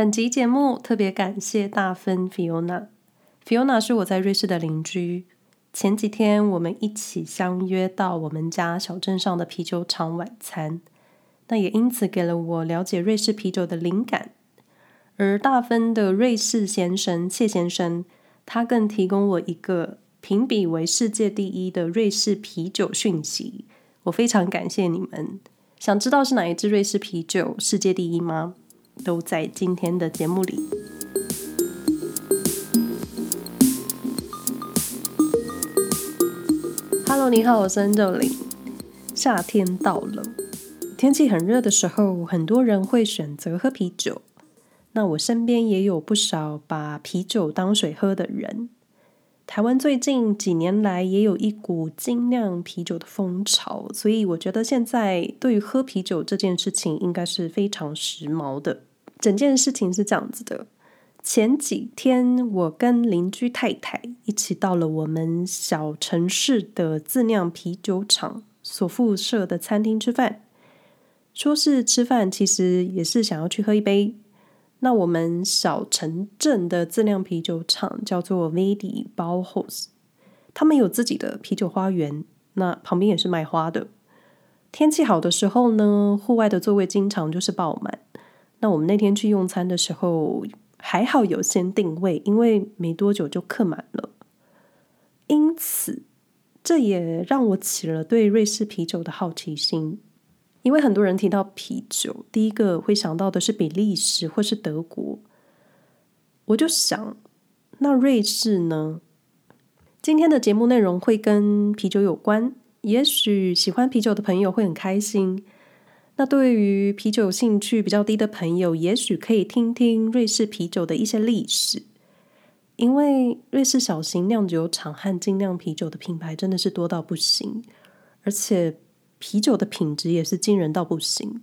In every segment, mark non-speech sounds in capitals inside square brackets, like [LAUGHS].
本集节目特别感谢大芬 Fiona。Fiona 是我在瑞士的邻居。前几天我们一起相约到我们家小镇上的啤酒厂晚餐，那也因此给了我了解瑞士啤酒的灵感。而大芬的瑞士先生谢先生，他更提供我一个评比为世界第一的瑞士啤酒讯息。我非常感谢你们。想知道是哪一支瑞士啤酒世界第一吗？都在今天的节目里。Hello，你好，我是 Angeline。夏天到了，天气很热的时候，很多人会选择喝啤酒。那我身边也有不少把啤酒当水喝的人。台湾最近几年来也有一股精酿啤酒的风潮，所以我觉得现在对于喝啤酒这件事情应该是非常时髦的。整件事情是这样子的：前几天我跟邻居太太一起到了我们小城市的自酿啤酒厂所附设的餐厅吃饭。说是吃饭，其实也是想要去喝一杯。那我们小城镇的自酿啤酒厂叫做 Vidi Bauhaus，他们有自己的啤酒花园，那旁边也是卖花的。天气好的时候呢，户外的座位经常就是爆满。那我们那天去用餐的时候，还好有先定位，因为没多久就客满了。因此，这也让我起了对瑞士啤酒的好奇心。因为很多人提到啤酒，第一个会想到的是比利时或是德国，我就想，那瑞士呢？今天的节目内容会跟啤酒有关，也许喜欢啤酒的朋友会很开心。那对于啤酒兴趣比较低的朋友，也许可以听听瑞士啤酒的一些历史，因为瑞士小型酿酒厂和精酿啤酒的品牌真的是多到不行，而且。啤酒的品质也是惊人到不行，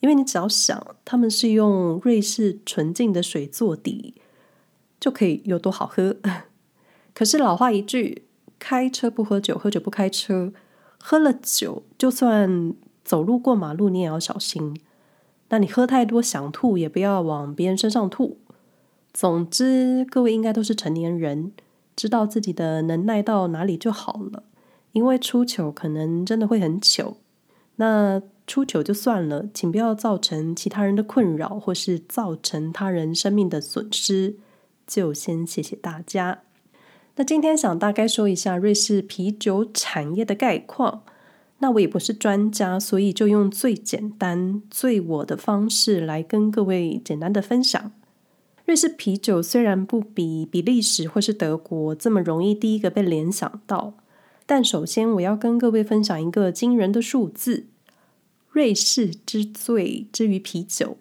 因为你只要想，他们是用瑞士纯净的水做底，就可以有多好喝。[LAUGHS] 可是老话一句，开车不喝酒，喝酒不开车。喝了酒，就算走路过马路，你也要小心。那你喝太多想吐，也不要往别人身上吐。总之，各位应该都是成年人，知道自己的能耐到哪里就好了。因为出糗可能真的会很糗，那出糗就算了，请不要造成其他人的困扰，或是造成他人生命的损失，就先谢谢大家。那今天想大概说一下瑞士啤酒产业的概况。那我也不是专家，所以就用最简单、最我的方式来跟各位简单的分享。瑞士啤酒虽然不比比利时或是德国这么容易第一个被联想到。但首先，我要跟各位分享一个惊人的数字：瑞士之最之于啤酒。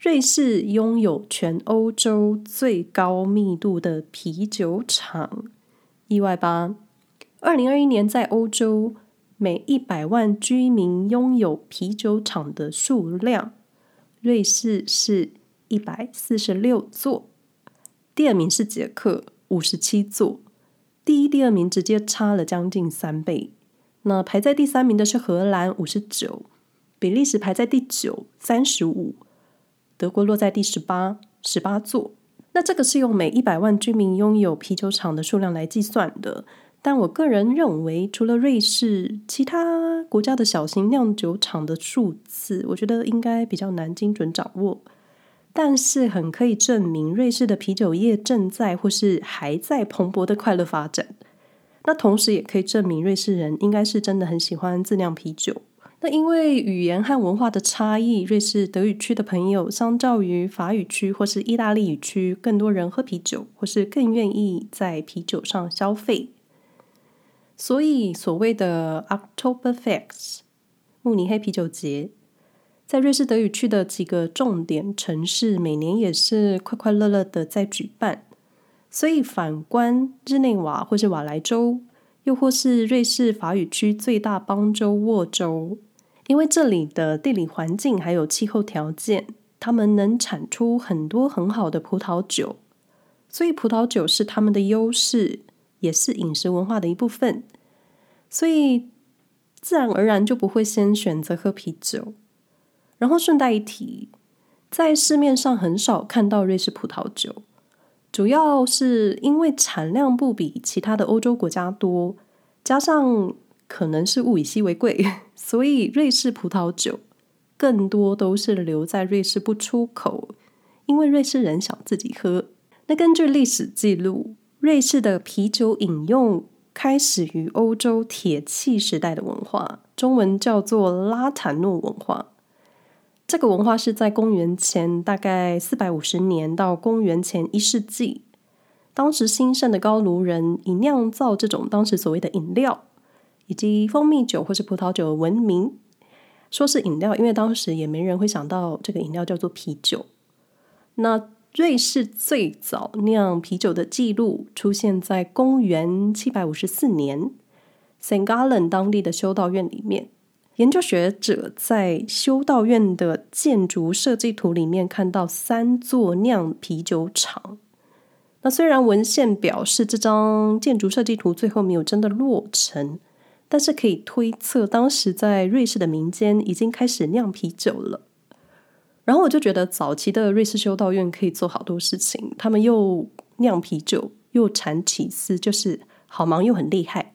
瑞士拥有全欧洲最高密度的啤酒厂，意外吧？二零二一年，在欧洲每一百万居民拥有啤酒厂的数量，瑞士是一百四十六座，第二名是捷克，五十七座。第一、第二名直接差了将近三倍。那排在第三名的是荷兰，五十九；比利时排在第九，三十五；德国落在第十八，十八座。那这个是用每一百万居民拥有啤酒厂的数量来计算的。但我个人认为，除了瑞士，其他国家的小型酿酒厂的数字，我觉得应该比较难精准掌握。但是很可以证明，瑞士的啤酒业正在或是还在蓬勃的快乐发展。那同时也可以证明，瑞士人应该是真的很喜欢自酿啤酒。那因为语言和文化的差异，瑞士德语区的朋友相较于法语区或是意大利语区，更多人喝啤酒，或是更愿意在啤酒上消费。所以所谓的 Oktoberfest 慕尼黑啤酒节。在瑞士德语区的几个重点城市，每年也是快快乐乐的在举办。所以反观日内瓦或是瓦莱州，又或是瑞士法语区最大邦州沃州，因为这里的地理环境还有气候条件，他们能产出很多很好的葡萄酒，所以葡萄酒是他们的优势，也是饮食文化的一部分。所以自然而然就不会先选择喝啤酒。然后顺带一提，在市面上很少看到瑞士葡萄酒，主要是因为产量不比其他的欧洲国家多，加上可能是物以稀为贵，[LAUGHS] 所以瑞士葡萄酒更多都是留在瑞士不出口，因为瑞士人想自己喝。那根据历史记录，瑞士的啤酒饮用开始于欧洲铁器时代的文化，中文叫做拉坦诺文化。这个文化是在公元前大概四百五十年到公元前一世纪，当时兴盛的高卢人以酿造这种当时所谓的饮料，以及蜂蜜酒或是葡萄酒闻名。说是饮料，因为当时也没人会想到这个饮料叫做啤酒。那瑞士最早酿啤酒的记录出现在公元七百五十四年，St. Gallen 当地的修道院里面。研究学者在修道院的建筑设计图里面看到三座酿啤酒厂。那虽然文献表示这张建筑设计图最后没有真的落成，但是可以推测，当时在瑞士的民间已经开始酿啤酒了。然后我就觉得，早期的瑞士修道院可以做好多事情。他们又酿啤酒，又产起司，就是好忙又很厉害。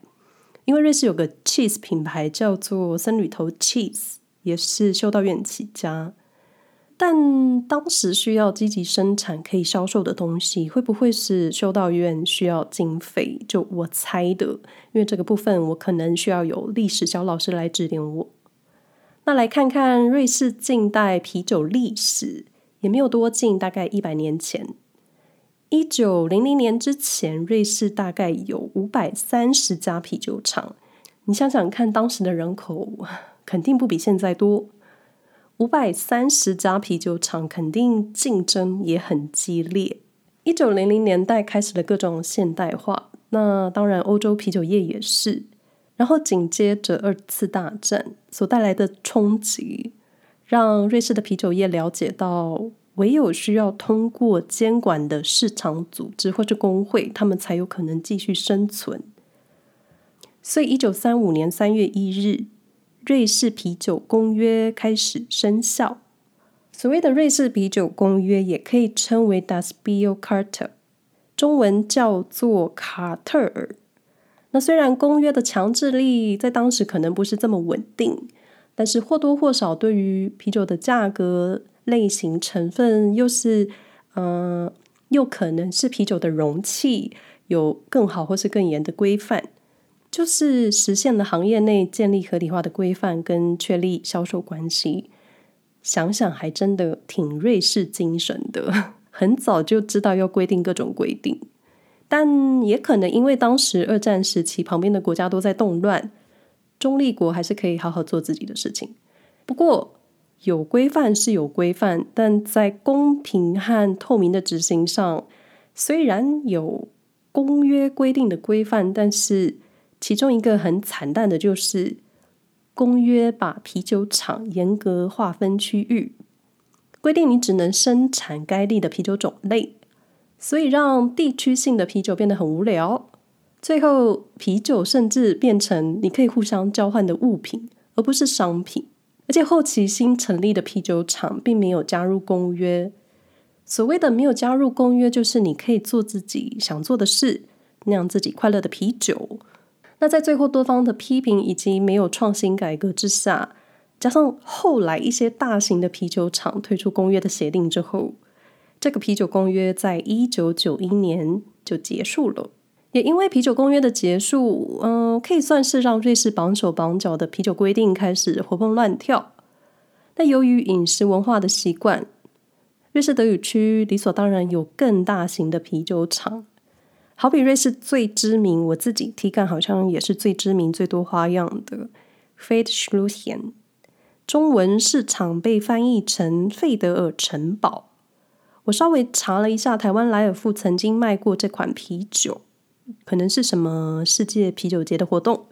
因为瑞士有个 cheese 品牌叫做僧侣头 cheese，也是修道院起家。但当时需要积极生产可以销售的东西，会不会是修道院需要经费？就我猜的，因为这个部分我可能需要有历史小老师来指点我。那来看看瑞士近代啤酒历史，也没有多近，大概一百年前，一九零零年之前，瑞士大概有五百三十家啤酒厂。你想想看，当时的人口 [LAUGHS] 肯定不比现在多，五百三十家啤酒厂，肯定竞争也很激烈。一九零零年代开始了各种现代化，那当然欧洲啤酒业也是。然后紧接着二次大战所带来的冲击，让瑞士的啤酒业了解到，唯有需要通过监管的市场组织或者工会，他们才有可能继续生存。所以，一九三五年三月一日，瑞士啤酒公约开始生效。所谓的瑞士啤酒公约，也可以称为 Das Biocarta，中文叫做卡特尔。那虽然公约的强制力在当时可能不是这么稳定，但是或多或少对于啤酒的价格、类型、成分，又是嗯、又可能是啤酒的容器，有更好或是更严的规范，就是实现了行业内建立合理化的规范跟确立销售关系。想想还真的挺瑞士精神的，[LAUGHS] 很早就知道要规定各种规定。但也可能因为当时二战时期旁边的国家都在动乱，中立国还是可以好好做自己的事情。不过有规范是有规范，但在公平和透明的执行上，虽然有公约规定的规范，但是其中一个很惨淡的就是公约把啤酒厂严格划分区域，规定你只能生产该地的啤酒种类。所以让地区性的啤酒变得很无聊，最后啤酒甚至变成你可以互相交换的物品，而不是商品。而且后期新成立的啤酒厂并没有加入公约。所谓的没有加入公约，就是你可以做自己想做的事，酿自己快乐的啤酒。那在最后多方的批评以及没有创新改革之下，加上后来一些大型的啤酒厂退出公约的协定之后。这个啤酒公约在一九九一年就结束了，也因为啤酒公约的结束，嗯、可以算是让瑞士绑手绑脚的啤酒规定开始活蹦乱跳。但由于饮食文化的习惯，瑞士德语区理所当然有更大型的啤酒厂，好比瑞士最知名，我自己体感好像也是最知名、最多花样的 Feldschlösschen，中文市场被翻译成费德尔城堡。我稍微查了一下，台湾莱尔富曾经卖过这款啤酒，可能是什么世界啤酒节的活动。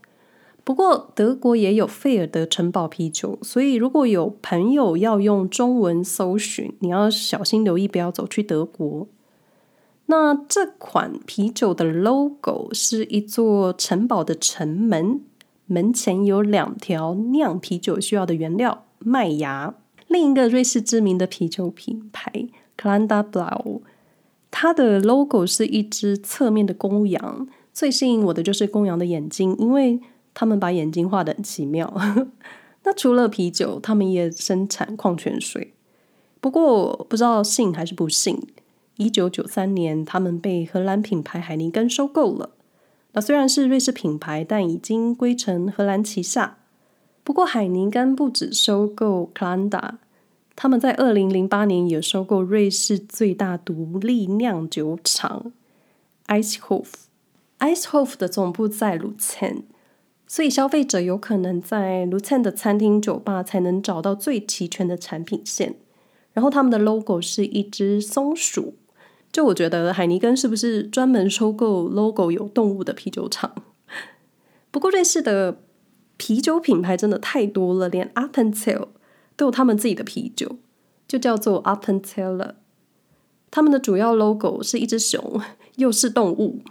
不过德国也有费尔德城堡啤酒，所以如果有朋友要用中文搜寻，你要小心留意，不要走去德国。那这款啤酒的 logo 是一座城堡的城门，门前有两条酿啤酒需要的原料麦芽。另一个瑞士知名的啤酒品牌 Clander Blau，它的 logo 是一只侧面的公羊。最吸引我的就是公羊的眼睛，因为他们把眼睛画得很奇妙。[LAUGHS] 那除了啤酒，他们也生产矿泉水。不过不知道信还是不信，一九九三年他们被荷兰品牌海尼根收购了。那虽然是瑞士品牌，但已经归成荷兰旗下。不过海尼根不止收购 Clander，他们在二零零八年也收购瑞士最大独立酿酒厂 Eishof。Eishof 的总部在卢森。所以消费者有可能在卢森的餐厅、酒吧才能找到最齐全的产品线。然后他们的 logo 是一只松鼠。就我觉得海尼根是不是专门收购 logo 有动物的啤酒厂？不过瑞士的啤酒品牌真的太多了，连 Appenzell 都有他们自己的啤酒，就叫做 Appenzeller。他们的主要 logo 是一只熊，[LAUGHS] 又是动物。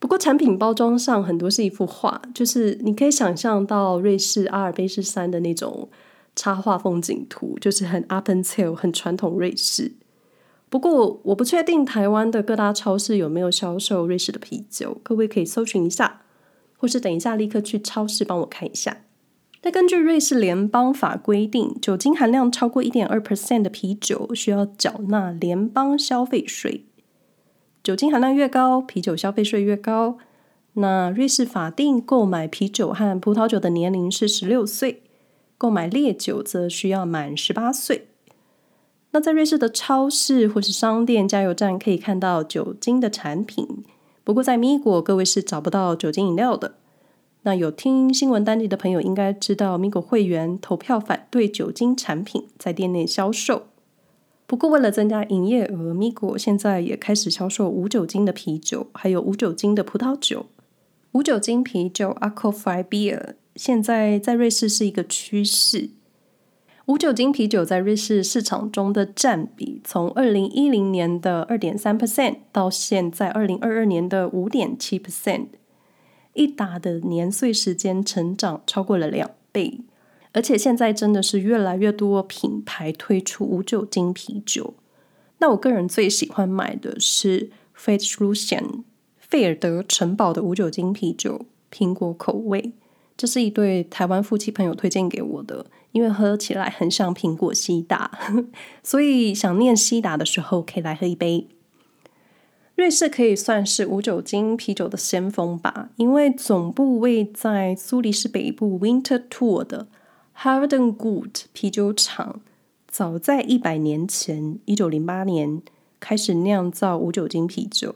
不过，产品包装上很多是一幅画，就是你可以想象到瑞士阿尔卑斯山的那种插画风景图，就是很 Appenzell 很传统瑞士。不过，我不确定台湾的各大超市有没有销售瑞士的啤酒，各位可以搜寻一下，或是等一下立刻去超市帮我看一下。那根据瑞士联邦法规定，酒精含量超过一点二 percent 的啤酒需要缴纳联邦消费税。酒精含量越高，啤酒消费税越高。那瑞士法定购买啤酒和葡萄酒的年龄是十六岁，购买烈酒则需要满十八岁。那在瑞士的超市或是商店、加油站可以看到酒精的产品，不过在米国各位是找不到酒精饮料的。那有听新闻单集的朋友应该知道，米果会员投票反对酒精产品在店内销售。不过，为了增加营业额，米果现在也开始销售无酒精的啤酒，还有无酒精的葡萄酒。无酒精啤酒 （Alcohol-free Beer） 现在在瑞士是一个趋势。无酒精啤酒在瑞士市场中的占比，从二零一零年的二点三 percent 到现在二零二二年的五点七 percent，一打的年岁时间成长超过了两倍。而且现在真的是越来越多品牌推出无酒精啤酒。那我个人最喜欢买的是 Feldschlösschen 费尔德城堡的无酒精啤酒，苹果口味。这是一对台湾夫妻朋友推荐给我的，因为喝起来很像苹果西打，[LAUGHS] 所以想念西打的时候可以来喝一杯。瑞士可以算是无酒精啤酒的先锋吧，因为总部位在苏黎世北部 Winterthur 的。Harden-Gut 啤酒厂早在一百年前，一九零八年开始酿造无酒精啤酒，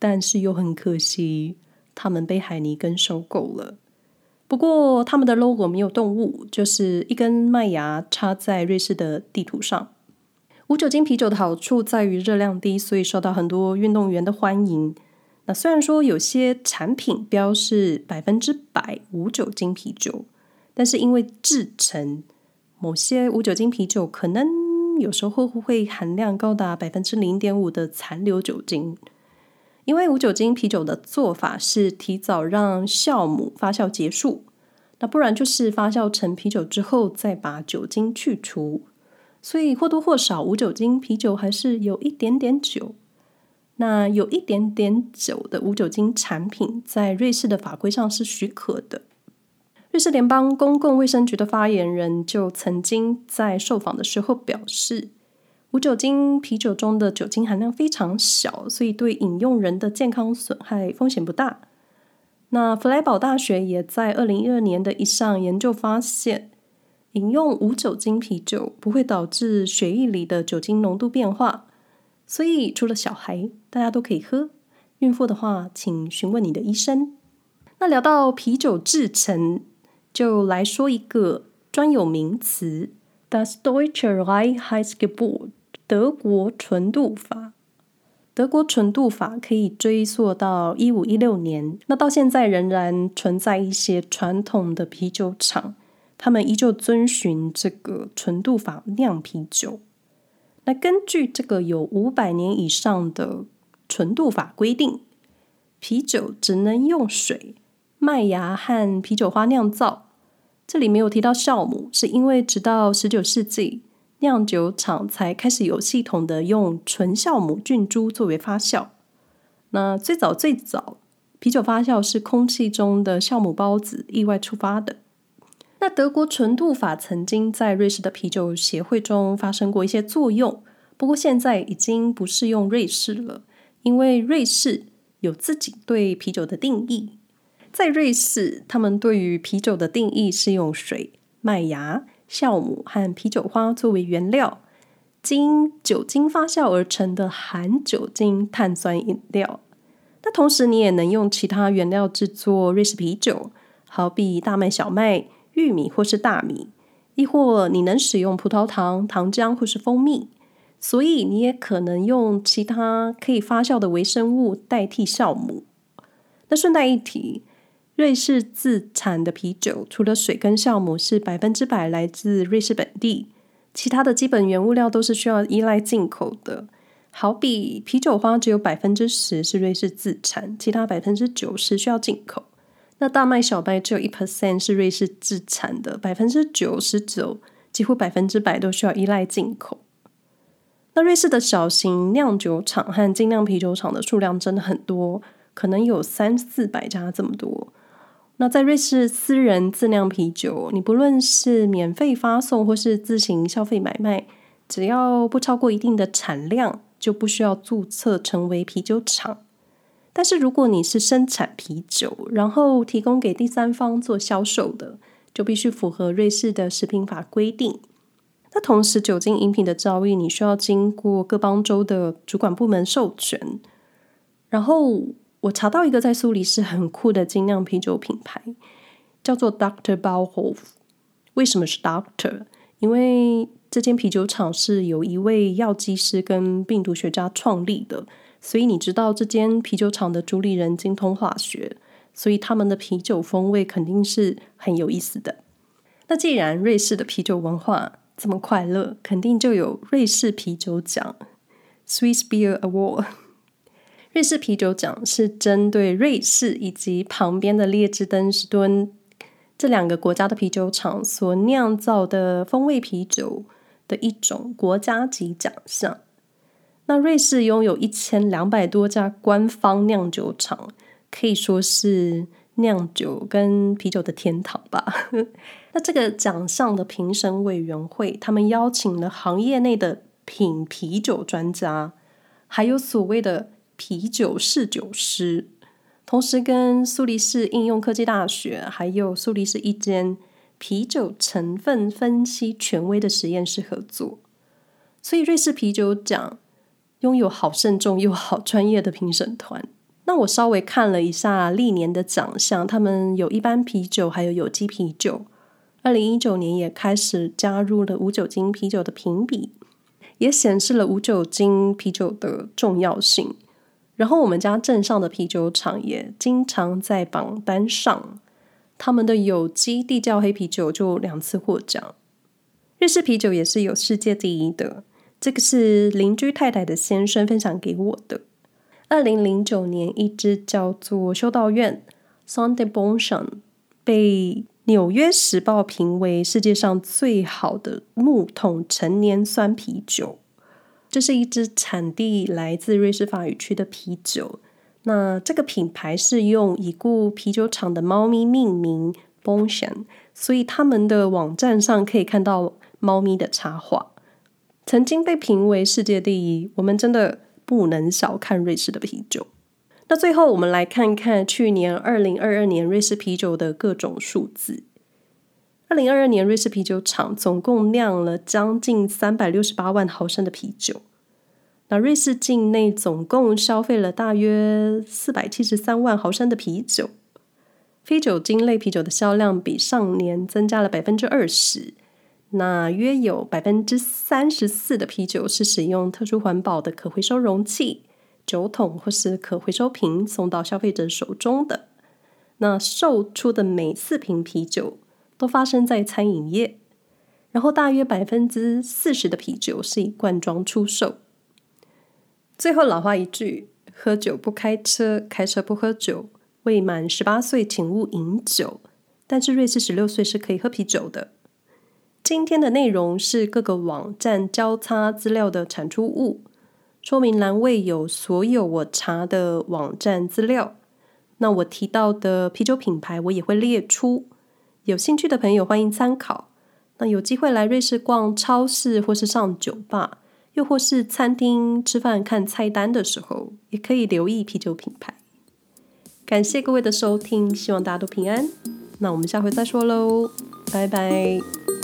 但是又很可惜，他们被海尼根收购了。不过，他们的 logo 没有动物，就是一根麦芽插在瑞士的地图上。无酒精啤酒的好处在于热量低，所以受到很多运动员的欢迎。那虽然说有些产品标示百分之百无酒精啤酒。但是因为制成，某些无酒精啤酒可能有时候会含量高达百分之零点五的残留酒精。因为无酒精啤酒的做法是提早让酵母发酵结束，那不然就是发酵成啤酒之后再把酒精去除，所以或多或少无酒精啤酒还是有一点点酒。那有一点点酒的无酒精产品在瑞士的法规上是许可的。瑞士联邦公共卫生局的发言人就曾经在受访的时候表示，无酒精啤酒中的酒精含量非常小，所以对饮用人的健康损害风险不大。那弗莱堡大学也在二零一二年的一项研究发现，饮用无酒精啤酒不会导致血液里的酒精浓度变化，所以除了小孩，大家都可以喝。孕妇的话，请询问你的医生。那聊到啤酒制程。就来说一个专有名词，Das Deutsche Reinheitsgebot，德国纯度法。德国纯度法可以追溯到一五一六年，那到现在仍然存在一些传统的啤酒厂，他们依旧遵循这个纯度法酿啤酒。那根据这个有五百年以上的纯度法规定，啤酒只能用水。麦芽和啤酒花酿造，这里没有提到酵母，是因为直到十九世纪，酿酒厂才开始有系统的用纯酵母菌株作为发酵。那最早最早，啤酒发酵是空气中的酵母孢子意外触发的。那德国纯度法曾经在瑞士的啤酒协会中发生过一些作用，不过现在已经不适用瑞士了，因为瑞士有自己对啤酒的定义。在瑞士，他们对于啤酒的定义是用水、麦芽、酵母和啤酒花作为原料，经酒精发酵而成的含酒精碳酸饮料。那同时，你也能用其他原料制作瑞士啤酒，好比大麦、小麦、玉米或是大米，亦或你能使用葡萄糖、糖浆或是蜂蜜。所以，你也可能用其他可以发酵的微生物代替酵母。那顺带一提。瑞士自产的啤酒，除了水跟酵母是百分之百来自瑞士本地，其他的基本原物料都是需要依赖进口的。好比啤酒花只有百分之十是瑞士自产，其他百分之九十需要进口。那大麦、小麦只有一 percent 是瑞士自产的，百分之九十九几乎百分之百都需要依赖进口。那瑞士的小型酿酒厂和精酿啤酒厂的数量真的很多，可能有三四百家这么多。那在瑞士私人自酿啤酒，你不论是免费发送或是自行消费买卖，只要不超过一定的产量，就不需要注册成为啤酒厂。但是如果你是生产啤酒，然后提供给第三方做销售的，就必须符合瑞士的食品法规定。那同时，酒精饮品的交易，你需要经过各邦州的主管部门授权，然后。我查到一个在苏黎世很酷的精酿啤酒品牌，叫做 Doctor Bauhof。为什么是 Doctor？因为这间啤酒厂是由一位药剂师跟病毒学家创立的，所以你知道这间啤酒厂的主理人精通化学，所以他们的啤酒风味肯定是很有意思的。那既然瑞士的啤酒文化这么快乐，肯定就有瑞士啤酒奖 （Swiss Beer Award）。瑞士啤酒奖是针对瑞士以及旁边的列支敦士登这两个国家的啤酒厂所酿造的风味啤酒的一种国家级奖项。那瑞士拥有一千两百多家官方酿酒厂，可以说是酿酒跟啤酒的天堂吧。[LAUGHS] 那这个奖项的评审委员会，他们邀请了行业内的品啤酒专家，还有所谓的。啤酒试酒师，同时跟苏黎世应用科技大学，还有苏黎世一间啤酒成分分析权威的实验室合作，所以瑞士啤酒奖拥有好慎重又好专业的评审团。[LAUGHS] 那我稍微看了一下历年的奖项，他们有一般啤酒，还有有机啤酒。二零一九年也开始加入了无酒精啤酒的评比，也显示了无酒精啤酒的重要性。然后我们家镇上的啤酒厂也经常在榜单上，他们的有机地窖黑啤酒就两次获奖。瑞士啤酒也是有世界第一的，这个是邻居太太的先生分享给我的。二零零九年，一支叫做修道院 Sonntagmorgen 被纽约时报评为世界上最好的木桶陈年酸啤酒。这是一支产地来自瑞士法语区的啤酒。那这个品牌是用已故啤酒厂的猫咪命名 Bäumchen，所以他们的网站上可以看到猫咪的插画。曾经被评为世界第一，我们真的不能小看瑞士的啤酒。那最后，我们来看看去年二零二二年瑞士啤酒的各种数字。二零二二年，瑞士啤酒厂总共酿了将近三百六十八万毫升的啤酒。那瑞士境内总共消费了大约四百七十三万毫升的啤酒。非酒精类啤酒的销量比上年增加了百分之二十。那约有百分之三十四的啤酒是使用特殊环保的可回收容器、酒桶或是可回收瓶送到消费者手中的。那售出的每四瓶啤酒，都发生在餐饮业，然后大约百分之四十的啤酒是以罐装出售。最后老话一句：喝酒不开车，开车不喝酒。未满十八岁请勿饮酒。但是瑞士十六岁是可以喝啤酒的。今天的内容是各个网站交叉资料的产出物，说明栏位有所有我查的网站资料。那我提到的啤酒品牌，我也会列出，有兴趣的朋友欢迎参考。那有机会来瑞士逛超市，或是上酒吧，又或是餐厅吃饭看菜单的时候，也可以留意啤酒品牌。感谢各位的收听，希望大家都平安。那我们下回再说喽，拜拜。